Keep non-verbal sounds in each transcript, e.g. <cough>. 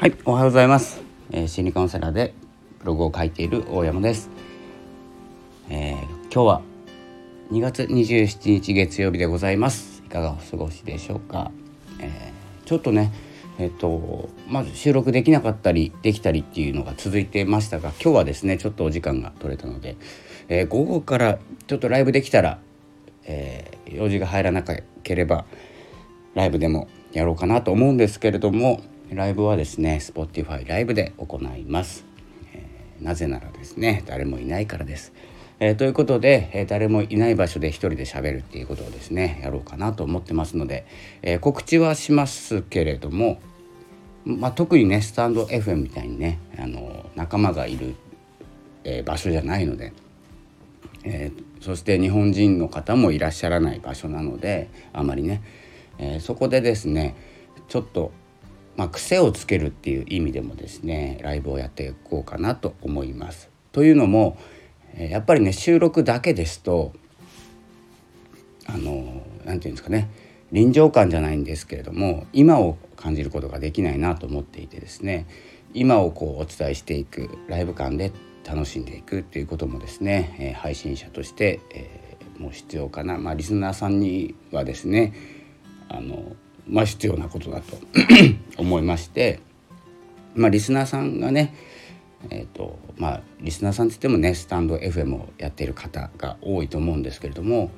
はいおはようございます、えー、心理カウンセラーでブログを書いている大山です、えー、今日は2月27日月曜日でございます。いかがお過ごしでしょうか、えー、ちょっとねえっとまず収録できなかったりできたりっていうのが続いてましたが今日はですねちょっとお時間が取れたので、えー、午後からちょっとライブできたら、えー、用事が入らなければライブでもやろうかなと思うんですけれどもライブはですね Spotify ライブで行います、えー、なぜならですね誰もいないからです、えー、ということで、えー、誰もいない場所で一人で喋るっていうことをですねやろうかなと思ってますので、え告知はしますけれどもまあ、特にねスタンド FM みたいにねあの仲間がいる、え場所じゃないので、えそして日本人の方もいらっしゃらない場所なのであまりね、えそこでですねちょっとまあ、癖をつけるっていう意味でもですねライブをやっていこうかなと思います。というのもやっぱりね収録だけですとあの何て言うんですかね臨場感じゃないんですけれども今を感じることができないなと思っていてですね今をこうお伝えしていくライブ感で楽しんでいくっていうこともですね、え、配信者として、えー、もう必要かな、まあ、リスナーさんにはですねあのまあ、必要なことだと <clears throat> 思いまして、まあ、リスナーさんがねえーとまあ、リスナーさんって言ってもねスタンド FM をやっている方が多いと思うんですけれども、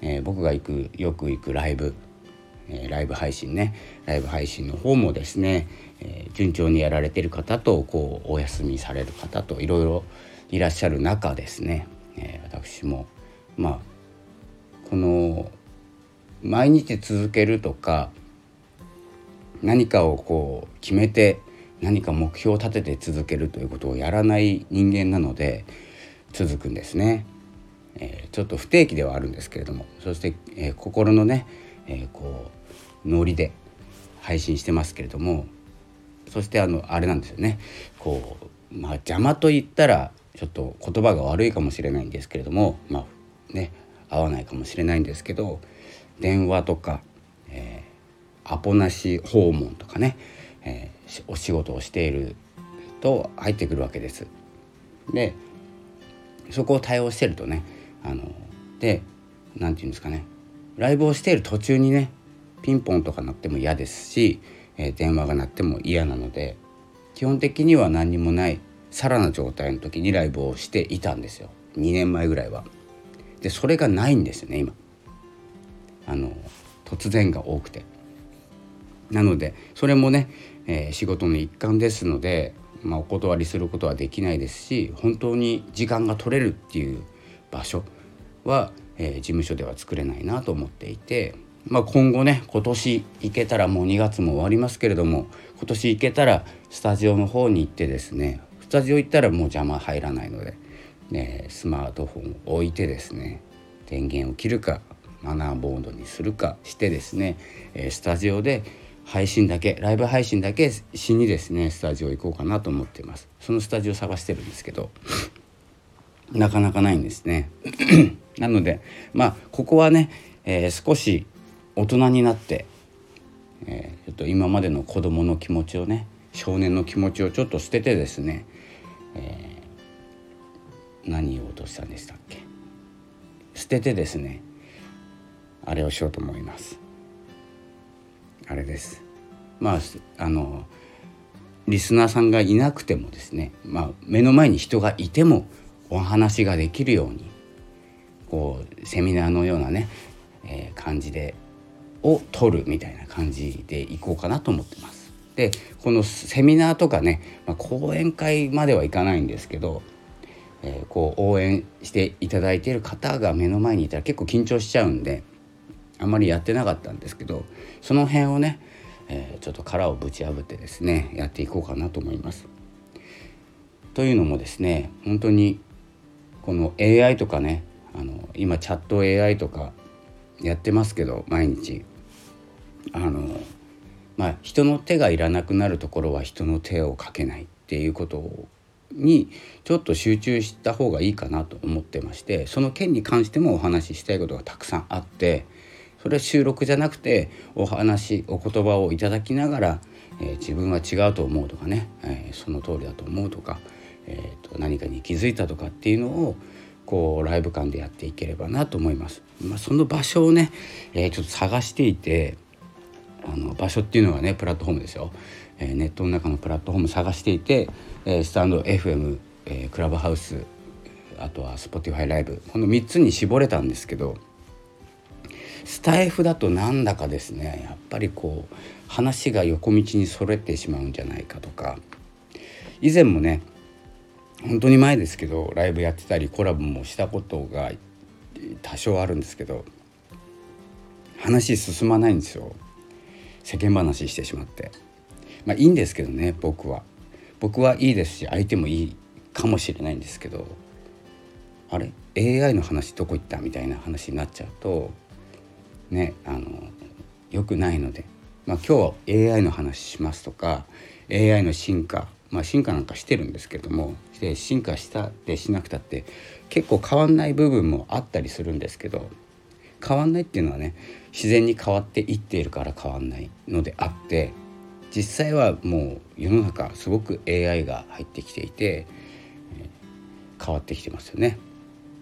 えー、僕が行くよく行くライブ、えー、ライブ配信ねライブ配信の方もですね、えー、順調にやられてる方とこうお休みされる方といろいろいらっしゃる中ですね、え私もまあこの毎日続けるとか何かをこう決めて何か目標を立てて続けるということをやらない人間なので続くんですね。えー、ちょっと不定期ではあるんですけれどもそして、えー、心のね、えー、こうノリで配信してますけれどもそしてあのあれなんですよねこうまあ邪魔と言ったらちょっと言葉が悪いかもしれないんですけれどもまあね合わないかもしれないんですけど電話とか、えー、アポなし訪問とかね、えー、お仕事をしていると入ってくるわけです。でそこを対応してるとねあので何て言うんですかねライブをしている途中にねピンポンとか鳴っても嫌ですし、えー、電話が鳴っても嫌なので基本的には何にもないさらな状態の時にライブをしていたんですよ2年前ぐらいは。でそれがないんですよね今。あの突然が多くてなのでそれもね、えー、仕事の一環ですので、まあ、お断りすることはできないですし本当に時間が取れるっていう場所は、えー、事務所では作れないなと思っていて、まあ、今後ね今年行けたらもう2月も終わりますけれども今年行けたらスタジオの方に行ってですねスタジオ行ったらもう邪魔入らないので、ね、スマートフォンを置いてですね電源を切るかマナーボードにするかしてですね、スタジオで配信だけライブ配信だけしにですねスタジオ行こうかなと思ってます。そのスタジオ探してるんですけどなかなかないんですね。<clears throat> なのでまあここはね、えー、少し大人になって、えー、ちょっと今までの子供の気持ちをね少年の気持ちをちょっと捨ててですね、えー、何言おうとしたんでしたっけ？捨ててですねあれをしようと思います。あれですまああのリスナーさんがいなくてもですね、まあ、目の前に人がいてもお話ができるようにこうセミナーのようなね、えー、感じでを取るみたいな感じでいこうかなと思ってます。でこのセミナーとかね、まあ、講演会まではいかないんですけど、えー、こう応援していただいている方が目の前にいたら結構緊張しちゃうんであんまりやってなかったんですけどその辺をね、えー、ちょっと殻をぶち破ってですねやっていこうかなと思います。というのもですね本当にこの AI とかねあの今チャット AI とかやってますけど毎日あのまあ人の手がいらなくなるところは人の手をかけないっていうことにちょっと集中した方がいいかなと思ってましてその件に関してもお話ししたいことがたくさんあってそれは収録じゃなくてお話お言葉をいただきながら、えー、自分は違うと思うとかね、えー、その通りだと思うとか、えーと、何かに気づいたとかっていうのをこうライブ感でやっていければなと思います。まあ、その場所をね、え、ちょっと探していてあの場所っていうのはねプラットフォームですよ、え、ネットの中のプラットフォーム探していて、え、スタンド FM、え、クラブハウスあとは Spotify ライブこの3つに絞れたんですけどスタイフだとなんだかですねやっぱりこう話が横道にそれてしまうんじゃないかとか。以前もね本当に前ですけどライブやってたりコラボもしたことが多少あるんですけど話進まないんですよ。世間話してしまって。まあいいんですけどね僕は。僕はいいですし相手もいいかもしれないんですけどあれ？AI の話どこ行った？みたいな話になっちゃうとねあの良くないのでまあ、今日は AI の話しますとか AI の進化まあ進化なんかしてるんですけどもで進化したってしなくたって結構変わんない部分もあったりするんですけど変わんないっていうのはね自然に変わっていっているから変わんないのであって実際はもう世の中すごく AI が入ってきていて、変わってきてますよね。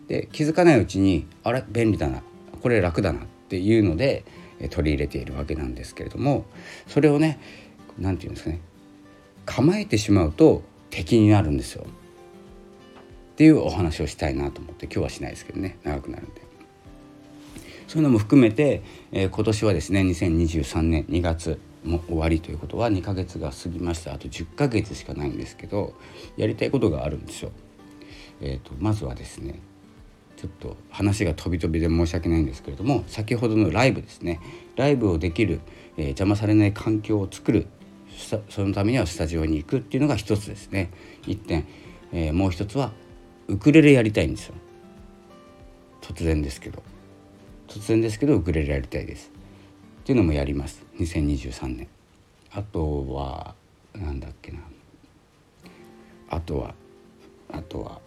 で気づかないうちにあれ便利だなこれ楽だなっていうので取り入れているわけなんですけれどもそれをね何て言うんですかね構えてしまうと敵になるんですよ。っていうお話をしたいなと思って今日はしないですけどね長くなるんで。そういうのも含めて、えー、今年はですね2023年2月も終わりということは2ヶ月が過ぎましたあと10ヶ月しかないんですけどやりたいことがあるんですよ。えーとまずはですねちょっと話が飛び飛びで申し訳ないんですけれども先ほどのライブですね。ライブをできる、えー、邪魔されない環境を作るそのためにはスタジオに行くっていうのが一つですね。一点、えー、もう一つはウクレレやりたいんですよ。突然ですけど。突然ですけどウクレレやりたいです。っていうのもやります。2023年。あとはなんだっけな。あとはあとは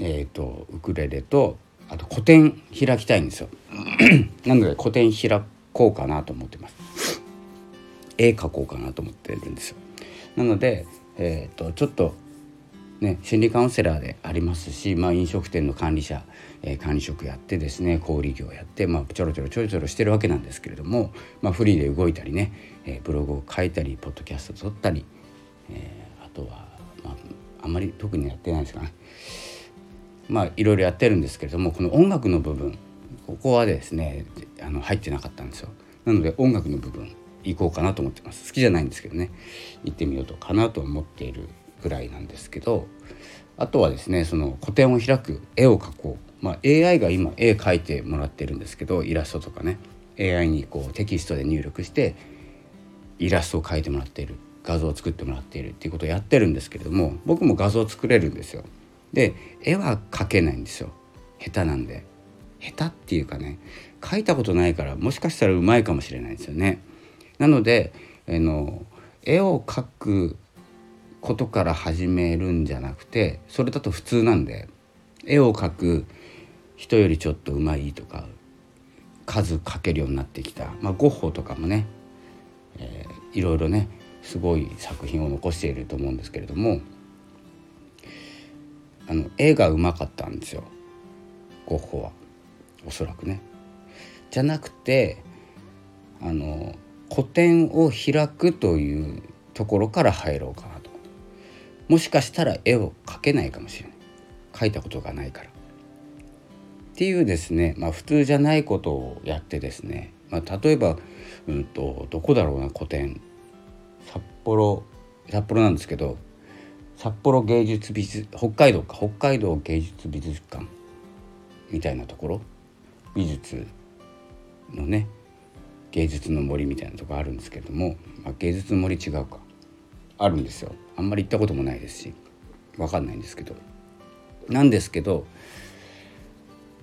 えーと、ウクレレとあと個展開きたいんですよ。<clears throat> なので個展開こうかなと思ってます。絵描こうかなと思ってるんですよ。なので、えーと、ちょっとね心理カウンセラーでありますし、まあ、飲食店の管理者、えー、管理職やってですね小売業やって、まあ、ちょろちょろちょろちょろしてるわけなんですけれども、まあ、フリーで動いたりね、えー、ブログを書いたりポッドキャスト撮ったり、えー、あとは、まあ、あんまり特にやってないですかねまあいろいろやってるんですけれどもこの音楽の部分ここはですねあの入ってなかったんですよ。なので音楽の部分行こうかなと思ってます。好きじゃないんですけどね。行ってみようとかなと思っているぐらいなんですけどあとはですねその個展を開く絵を描こう、まあ、AI が今絵描いてもらってるんですけどイラストとかね。AI にこうテキストで入力してイラストを描いてもらっている。画像を作ってもらっているっていうことをやってるんですけれども僕も画像を作れるんですよ。で絵は描けないんですよ。下手なんで。下手っていうかね描いたことないからもしかしたらうまいかもしれないですよね。なのであの絵を描くことから始めるんじゃなくてそれだと普通なんで絵を描く人よりちょっとうまいとか数描けるようになってきた、まあ、ゴッホとかもね、えー、いろいろねすごい作品を残していると思うんですけれどもあの絵がうまかったんですよ。ゴッホは。おそらくね。じゃなくてあの古典を開くというところから入ろうかなと。もしかしたら絵を描けないかもしれない。描いたことがないから。っていうですね、まあ、普通じゃないことをやってですね、まあ、例えば、うんと、どこだろうな古典。札幌。札幌なんですけど札幌芸術美術北海道か北海道芸術美術館みたいなところ？美術のね芸術の森みたいなとこあるんですけども、まあ、芸術の森違うかあるんですよあんまり行ったこともないですし分かんないんですけどなんですけど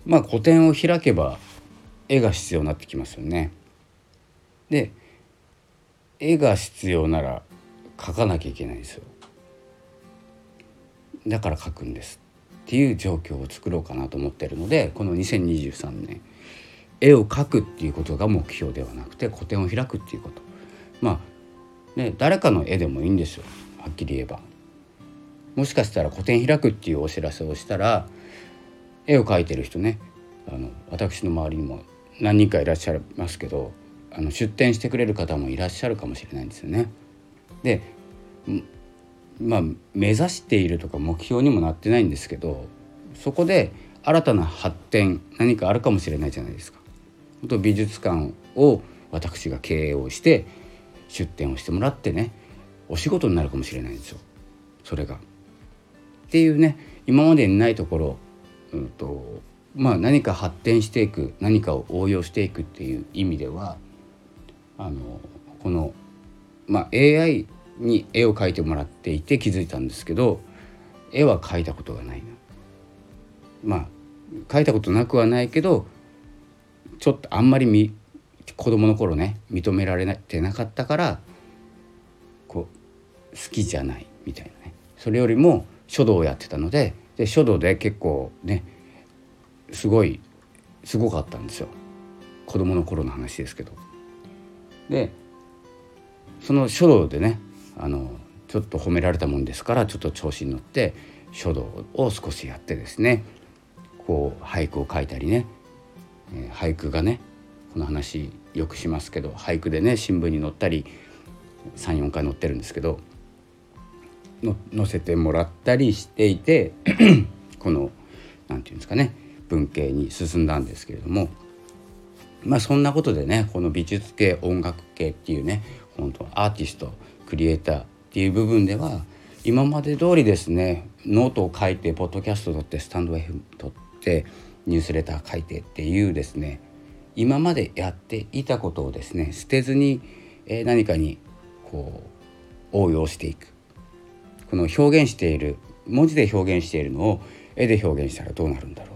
まあ個展を開けば絵が必要になってきますよね。で絵が必要なら描かなきゃいけないですよ。だから書くんですっていう状況を作ろうかなと思ってるのでこの2023年絵を描くっていうことが目標ではなくて個展を開くっていうことまあね、誰かの絵でもいいんですよはっきり言えば。もしかしたら個展開くっていうお知らせをしたら絵を描いてる人ねあの私の周りにも何人かいらっしゃいますけどあの出展してくれる方もいらっしゃるかもしれないんですよね。でまあ目指しているとか目標にもなってないんですけどそこで新たな発展何かあるかもしれないじゃないですか。と美術館を私が経営をして出展をしてもらってねお仕事になるかもしれないんですよそれが。っていうね今までにないところ、うんとまあ、何か発展していく何かを応用していくっていう意味ではあのこの、まあ、AI に絵を描いてもらっていて気づいたんですけど絵は描いたことがないな。まあ描いたことなくはないけどちょっとあんまりみ子供の頃ね認められてなかったからこう好きじゃないみたいなねそれよりも書道をやってたのでで書道で結構ねすごいすごかったんですよ子供の頃の話ですけど。でその書道でねあのちょっと褒められたもんですからちょっと調子に乗って書道を少しやってですねこう俳句を書いたりね、えー、俳句がねこの話よくしますけど俳句でね新聞に載ったり34回載ってるんですけど載せてもらったりしていて <clears throat> この何て言うんですかね文系に進んだんですけれどもまあそんなことでねこの美術系音楽系っていうね本当アーティストクリエイターっていう部分では今まで通りですねノートを書いてポッドキャスト撮ってスタンド F 撮ってニュースレター書いてっていうですね今までやっていたことをですね捨てずに、え何かにこう応用していく。この表現している文字で表現しているのを絵で表現したらどうなるんだろう。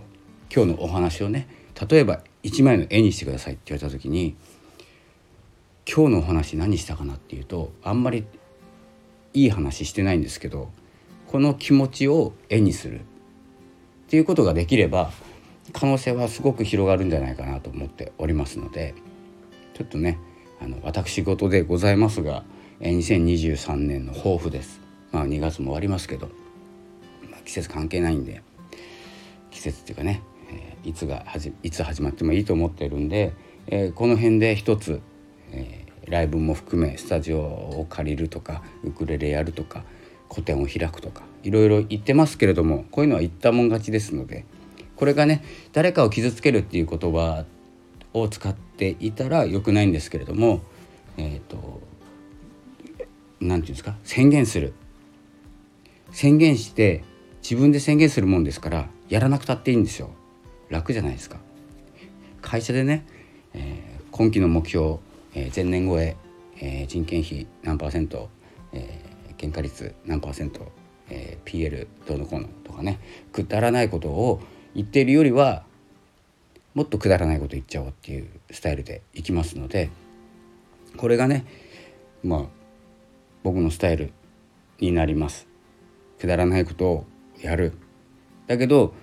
今日のお話をね例えば1枚の絵にしてくださいって言われた時に今日のお話何したかなっていうとあんまりいい話してないんですけどこの気持ちを絵にするっていうことができれば可能性はすごく広がるんじゃないかなと思っておりますのでちょっとねあの私事でございますが2023年の抱負です。まあ2月も終わりますけど、まあ、季節関係ないんで季節っていうかね、えー、いつがはじいつ始まってもいいと思ってるんで、えー、この辺で一つ、えー、ライブも含めスタジオを借りるとかウクレレやるとか個展を開くとかいろいろ言ってますけれどもこういうのは言ったもん勝ちですのでこれがね誰かを傷つけるっていう言葉を使っていたらよくないんですけれどもえっ、ー、と何て言うんですか宣言する。宣言して自分で宣言するもんですからやらなくたっていいんですよ。楽じゃないですか。会社でね、えー、今期の目標、えー、前年超ええー、人件費何パーセント、え、原価率何パーセント、えー、PL どうのこうのとかねくだらないことを言っているよりはもっとくだらないこと言っちゃおうっていうスタイルでいきますのでこれがねまあ僕のスタイルになります。くだらないことをやるだけど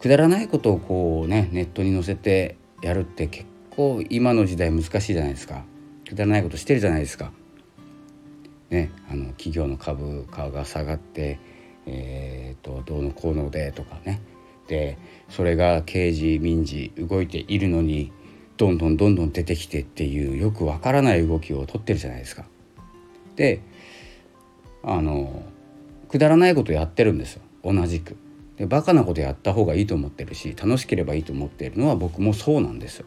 くだらないことをこうねネットに載せてやるって結構今の時代難しいじゃないですかくだらないことしてるじゃないですか。ね、あの企業の株価が下がって、えーと、どうのこうのでとかねでそれが刑事民事動いているのにどんどんどんどん出てきてっていうよくわからない動きをとってるじゃないですか。であのくだらないことやってるんですよ同じく。でバカなことやった方がいいと思ってるし楽しければいいと思っているのは僕もそうなんですよ。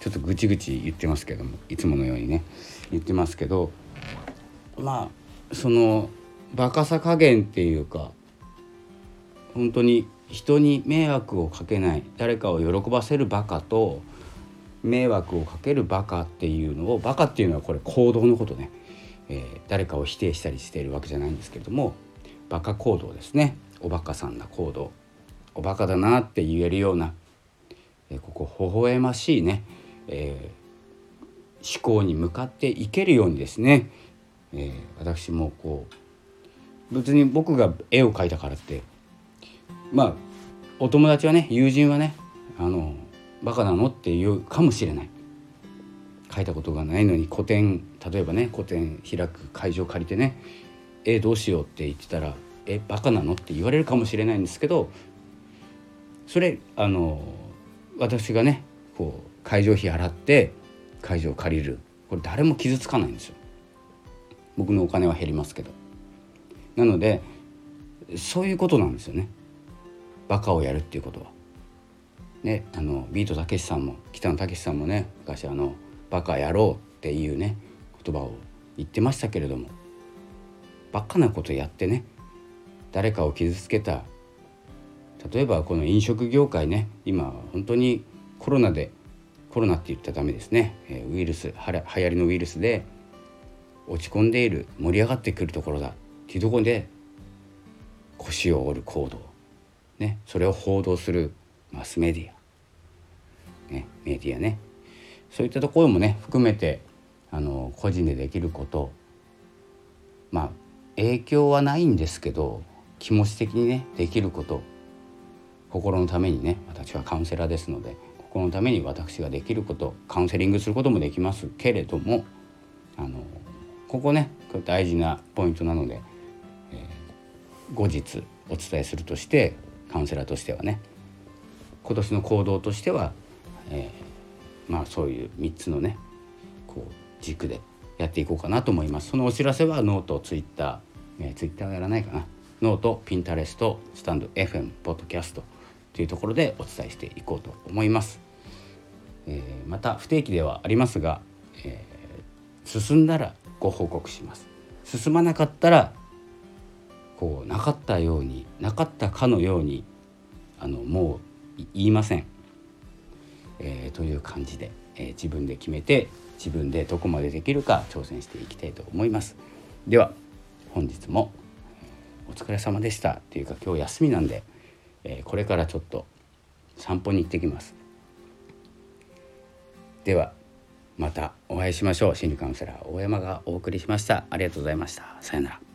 ちょっとぐちぐち言ってますけどもいつものようにね言ってますけどまあそのバカさ加減っていうか本当に人に迷惑をかけない誰かを喜ばせるバカと迷惑をかけるバカっていうのをバカっていうのはこれ行動のことね。えー、誰かを否定したりしているわけじゃないんですけれどもバカ行動ですね。おバカさんな行動。おバカだなって言えるような、えー、ここ微笑ましいね、えー、思考に向かっていけるようにですね、え私もこう別に僕が絵を描いたからってまあお友達はね友人はねあのバカなのって言うかもしれない。書いたことがないのに個展例えばね個展開く会場借りてねえどうしようって言ってたらえバカなのって言われるかもしれないんですけどそれあの私がねこう会場費払って会場を借りる。これ誰も傷つかないんですよ。僕のお金は減りますけど。なのでそういうことなんですよね。バカをやるっていうことは。ね、あのビートたけしさんも北野武さんもね昔あの「バカ野郎」っていうね言葉を言ってましたけれども。バカなことやってね誰かを傷つけた。例えばこの飲食業界ね今本当にコロナでコロナって言ったらダメですね、えウイルス流行りのウイルスで落ち込んでいる盛り上がってくるところだっていうところで腰を折る行動、ね、それを報道するマスメディア、ね、メディアね。そういったところもね含めてあの個人でできること。まあ影響はないんですけど気持ち的にねできること。心のためにね私はカウンセラーですので心のために私ができることカウンセリングすることもできます。けれどもあのここね大事なポイントなので、えー、後日お伝えするとしてカウンセラーとしてはね今年の行動としては、えー、まあそういう3つのねこう軸でやっていこうかなと思います。そのお知らせはノートツイッター、えー、ツイッターはやらないかな。ノートピンタレストスタンド FM ポッドキャスト。というところでお伝えしていこうと思います、えー、また不定期ではありますが、えー、進んだらご報告します。進まなかったらこうなかったようになかったかのようにあのもう言いません、えー、という感じで、え、自分で決めて自分でどこまでできるか挑戦していきたいと思います。では本日もお疲れ様でした。っていうか今日休みなんで、えー、これからちょっと散歩に行ってきます。ではまたお会いしましょう。心理カウンセラー大山がお送りしました。ありがとうございました。さようなら。